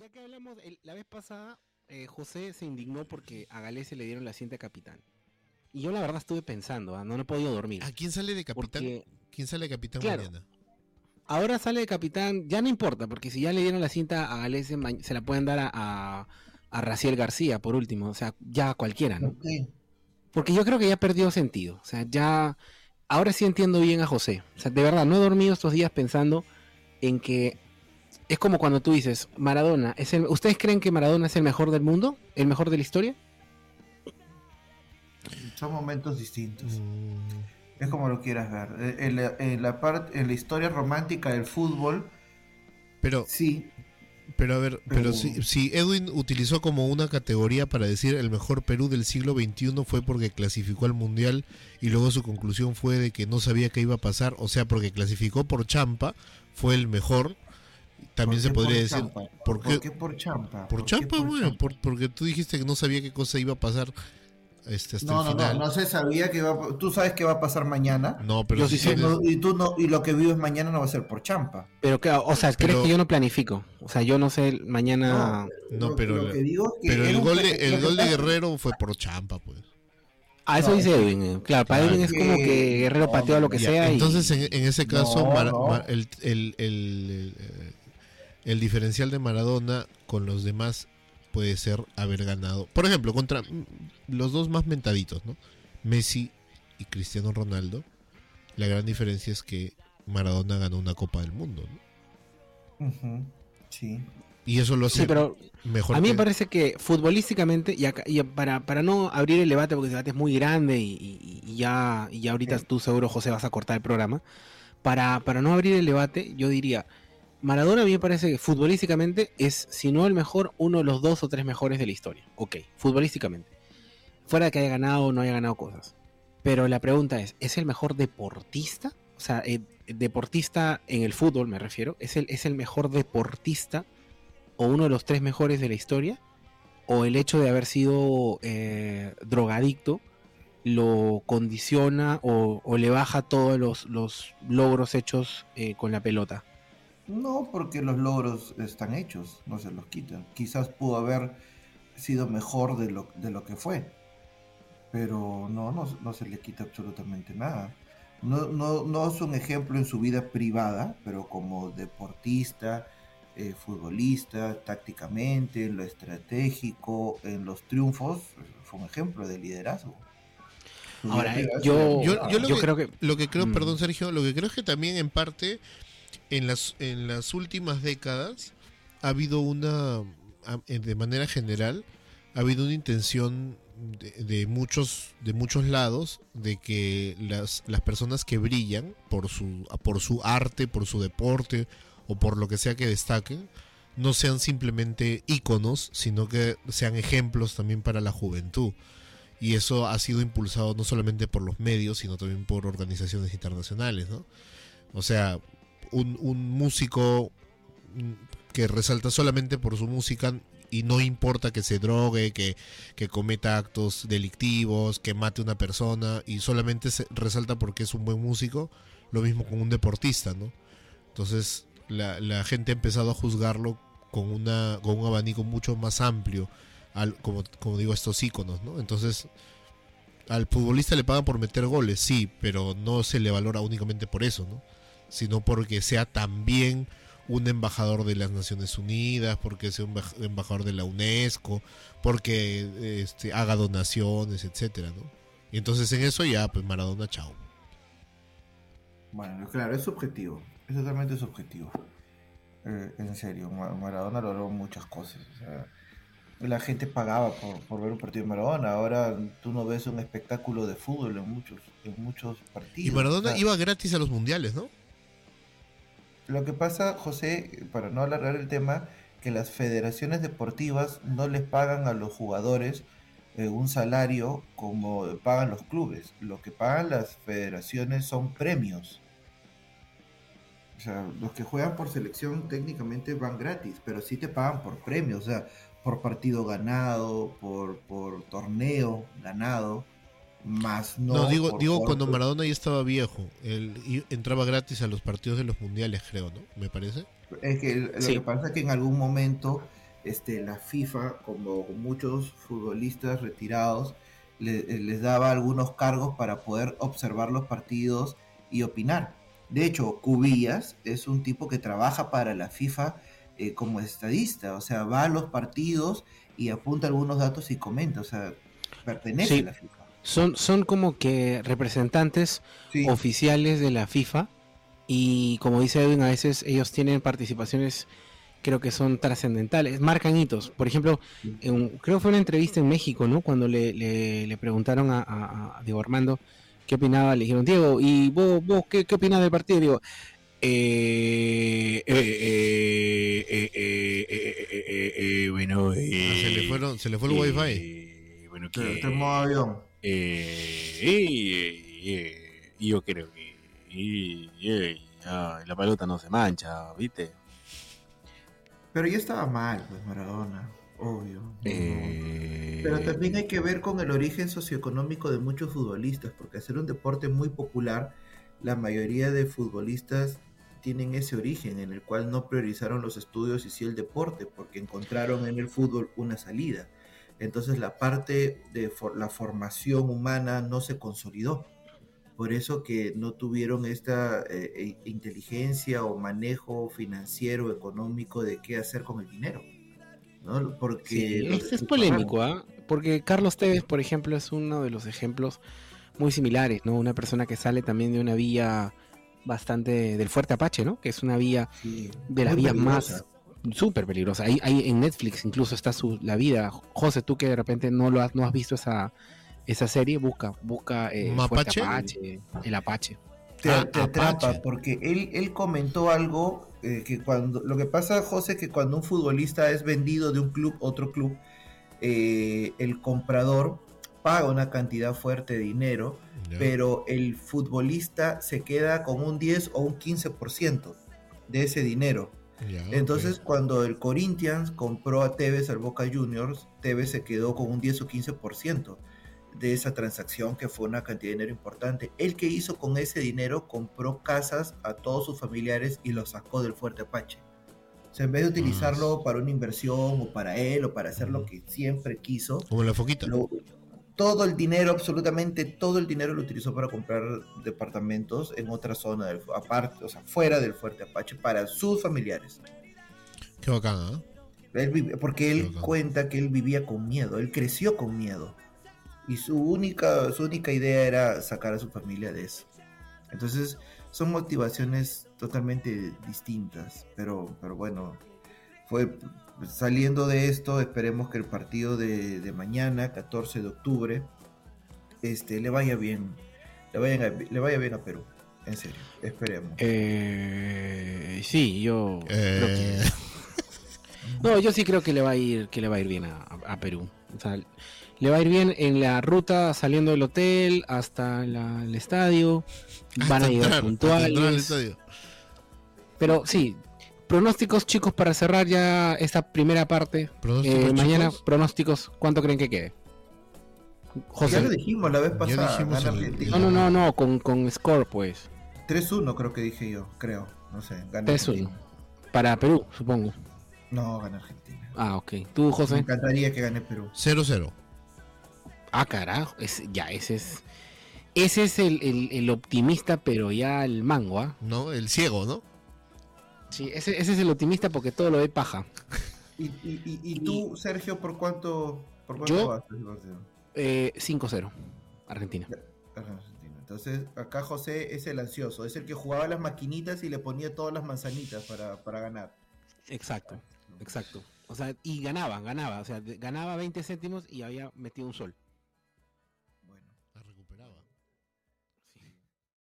ya que hablamos, el- la vez pasada, eh, José se indignó porque a Galese le dieron la cinta capitán. Y yo la verdad estuve pensando, ah, no, no he podido dormir. ¿A quién sale de capitán? Porque ¿Quién sale de capitán Claro. mañana? ahora sale de capitán, ya no importa, porque si ya le dieron la cinta a Galese, ma- se la pueden dar a, a, a Raciel García, por último. O sea, ya a cualquiera, ¿no? Porque yo creo que ya perdió sentido. O sea, ya. Ahora sí entiendo bien a José. O sea, de verdad, no he dormido estos días pensando en que. Es como cuando tú dices, Maradona, es el, ¿ustedes creen que Maradona es el mejor del mundo? ¿El mejor de la historia? Son momentos distintos. Mm, Es como lo quieras ver. Eh, En la, en la parte, en la historia romántica del fútbol, Pero, sí, pero a ver, pero Pero- si, si Edwin utilizó como una categoría para decir el mejor Perú del siglo XXI fue porque clasificó al Mundial y luego su conclusión fue de que no sabía qué iba a pasar, o sea, porque clasificó por Champa, fue el mejor, también ¿por se podría por decir, Champa? ¿por qué? qué por Champa? Por Champa, por bueno, Champa? por- porque tú dijiste que no sabía qué cosa iba a pasar este, hasta No, el no, no, final. no se sabía que iba a- Tú sabes qué va a pasar mañana. No, pero Yo sí sé, no- y tú no, y lo que vives mañana no va a ser por Champa. Pero, que, o sea, ¿crees Pero- que yo no planifico? O sea, yo no sé mañana. No, pero lo la- que digo es que Pero el gol de, el que gol de Guerrero fue por Champa, pues. Ah, eso No, dice que- Edwin. eh. Claro, para Claro. Edwin es como Que- que Guerrero no, pateó a lo que Ya, sea. y- entonces, en, en ese caso, No, Mara- no. Ma- el, el- el- el, eh, el diferencial de Maradona con los demás puede ser haber ganado. Por ejemplo, contra los dos más mentaditos, ¿no? Messi y Cristiano Ronaldo. La gran diferencia es que Maradona ganó una Copa del Mundo, ¿no? Sí. Y eso lo hace Sí, pero mejor. a mí que- me parece que futbolísticamente, y, acá- y para, para no abrir el debate, porque el debate es muy grande y, y- y ya, y ya ahorita Sí. tú seguro, José, vas a cortar el programa, para, para no abrir el debate, yo diría, Maradona a mí me parece que futbolísticamente es, si no el mejor, uno de los dos o tres mejores de la historia. Ok, futbolísticamente. Fuera que haya ganado o no haya ganado cosas. Pero la pregunta es, ¿es el mejor deportista? O sea, eh, deportista en el fútbol me refiero. ¿Es el, ¿Es el mejor deportista o uno de los tres mejores de la historia? ¿O el hecho de haber sido eh, drogadicto lo condiciona o, o le baja todos los, los logros hechos eh, con la pelota? No, porque los logros están hechos, no se los quitan. Quizás pudo haber sido mejor de lo, de lo que fue, pero no, no, no se le quita absolutamente nada. No, no, no es un ejemplo en su vida privada, pero como deportista, eh, futbolista, tácticamente, en lo estratégico, en los triunfos, fue un ejemplo de liderazgo. Ahora, yo- Yo, yo lo Yo que, creo que... Lo que creo, Mm. perdón Sergio, lo que creo es que también en parte en las, en las últimas décadas ha habido una, en- de manera general, ha habido una intención de, de muchos, de muchos lados de que las, las personas que brillan por su, por su arte, por su deporte o por lo que sea que destaquen, no sean simplemente íconos, sino que sean ejemplos también para la juventud. Y eso ha sido impulsado no solamente por los medios, sino también por organizaciones internacionales, ¿no? O sea, un, músico que resalta solamente por su música y no importa que se drogue, que, que cometa actos delictivos, que mate a una persona y solamente se resalta porque es un buen músico, lo mismo con un deportista, ¿no? Entonces la, la gente ha empezado a juzgarlo con, una, con un abanico mucho más amplio, al, como, como digo, estos íconos, ¿no? Entonces al futbolista le pagan por meter goles, sí, pero no se le valora únicamente por eso, ¿no? Sino porque sea también un embajador de las Naciones Unidas, porque sea un embaj- embajador de la UNESCO, porque este, haga donaciones, etcétera, ¿no? Y entonces en eso ya, pues Maradona, chao. Bueno, claro, es subjetivo, es totalmente subjetivo. Eh, en serio, Ma- Maradona logró muchas cosas. o sea, la gente pagaba por, por ver un partido de Maradona. Ahora tú no ves un espectáculo de fútbol en muchos, en muchos partidos. Y Maradona o sea, iba gratis a los mundiales, ¿no? Lo que pasa, José, para no alargar el tema, que las federaciones deportivas no les pagan a los jugadores eh, un salario como pagan los clubes. Lo que pagan las federaciones son premios. O sea, los que juegan por selección técnicamente van gratis, pero sí te pagan por premios, o sea, por partido ganado, por, por torneo ganado, más no. No, digo, por digo cuando Maradona ya estaba viejo. Él entraba gratis a los partidos de los mundiales, creo, ¿no? Me parece. Es que lo Sí. que pasa es que en algún momento este, la FIFA, como muchos futbolistas retirados, le- eh, les daba algunos cargos para poder observar los partidos y opinar. De hecho, Cubillas es un tipo que trabaja para la FIFA eh, como estadista, o sea, va a los partidos y apunta algunos datos y comenta, o sea, pertenece Sí. a la FIFA. Son, son como que representantes oficiales de la FIFA y como dice Edwin, a veces ellos tienen participaciones creo que son trascendentales, marcan hitos. Por ejemplo, en, creo que fue una entrevista en México, ¿no? Cuando le, le, preguntaron a, Diego Armando qué opinaba, le dijeron, Diego, ¿y vos, vos qué, qué opinas del partido? Digo, eh, eh, eh, bueno, se le, fueron, se le fue el wifi. bueno, ¿qué? Te, avión eh, eh, yo creo que la pelota no se mancha, ¿viste? Pero ya estaba mal, pues Maradona, obvio. Eh, Pero también hay que ver con el origen socioeconómico de muchos futbolistas, porque hacer un deporte muy popular, la mayoría de futbolistas tienen ese origen en el cual no priorizaron los estudios y sí el deporte, porque encontraron en el fútbol una salida. Entonces la parte de for- la formación humana no se consolidó. Por eso que no tuvieron esta eh, eh, inteligencia o manejo financiero, económico de qué hacer con el dinero. ¿no? Porque Sí, es, polémico, ¿ah? Porque Carlos Tevez, por ejemplo, es uno de los ejemplos muy similares, ¿no? Una persona que sale también de una vía bastante del Fuerte Apache, ¿no? Que es una vía Sí, de las vías más súper peligrosa. Ahí, ahí en Netflix incluso está su la vida. José, tú que de repente no lo has, no has visto esa esa serie, busca busca eh. Apache, el Apache. Te, Ah, te atrapa, Apache. porque él, él comentó algo eh, que cuando lo que pasa, José, que cuando un futbolista es vendido de un club a otro club, eh, el comprador paga una cantidad fuerte de dinero, pero el futbolista se queda con un 10 o un 15% de ese dinero. Entonces, cuando el Corinthians compró a Tevez al Boca Juniors, Tevez se quedó con un 10 o 15% de esa transacción, que fue una cantidad de dinero importante. El que hizo con ese dinero compró casas a todos sus familiares y los sacó del Fuerte Apache. O sea, en vez de utilizarlo para una inversión o para él o para hacer lo que siempre quiso, Como la foquita. lo- todo el dinero, absolutamente todo el dinero lo utilizó para comprar departamentos en otra zona, del, aparte, o sea, fuera del Fuerte Apache, para sus familiares. Qué bacán, ¿ah? Él vive- porque él cuenta que él vivía con miedo, él creció con miedo. Y su única, su única idea era sacar a su familia de eso. Entonces, son motivaciones totalmente distintas. Pero, pero bueno, fue saliendo de esto, esperemos que el partido de, de mañana, 14 de octubre, este, le vaya bien. Le vaya, le vaya bien a Perú. En serio, esperemos. Eh, sí, yo creo que- Eh, No, yo sí creo que le va a ir, que le va a ir bien a, a- Perú. O sea, le va a ir bien en la ruta saliendo del hotel hasta la- el estadio. Van a llegar puntuales. estadio. Pero sí, pronósticos chicos para cerrar ya esta primera parte. Pronósticos, Eh, mañana chicos. pronósticos, ¿cuánto creen que quede? Ya lo José. dijimos la vez pasada. dijimos gana el- Argentina. No, no, no, no, con, con score pues. 3-1 creo que dije yo, creo. No sé, gana 3-1. Argentina. Para Perú, supongo. No, gana Argentina. Ah, ok. ¿Tú, Me José? encantaría que gane Perú. 0-0. Ah, carajo. Es, ya, ese es. Ese es el, el- el optimista, pero ya el mango, ¿ah? ¿No? El ciego, ¿no? Sí, ese, ese es el optimista porque todo lo ve paja. ¿Y, y, y, y tú, Sergio, por cuánto, por cuánto Yo- vas? Eh, 5-0. Argentina. Argentina. Entonces, acá José es el ansioso, es el que jugaba las maquinitas y le ponía todas las manzanitas para, para ganar. Exacto, exacto. O sea, y ganaba, ganaba. O sea, ganaba 20 céntimos y había metido un sol.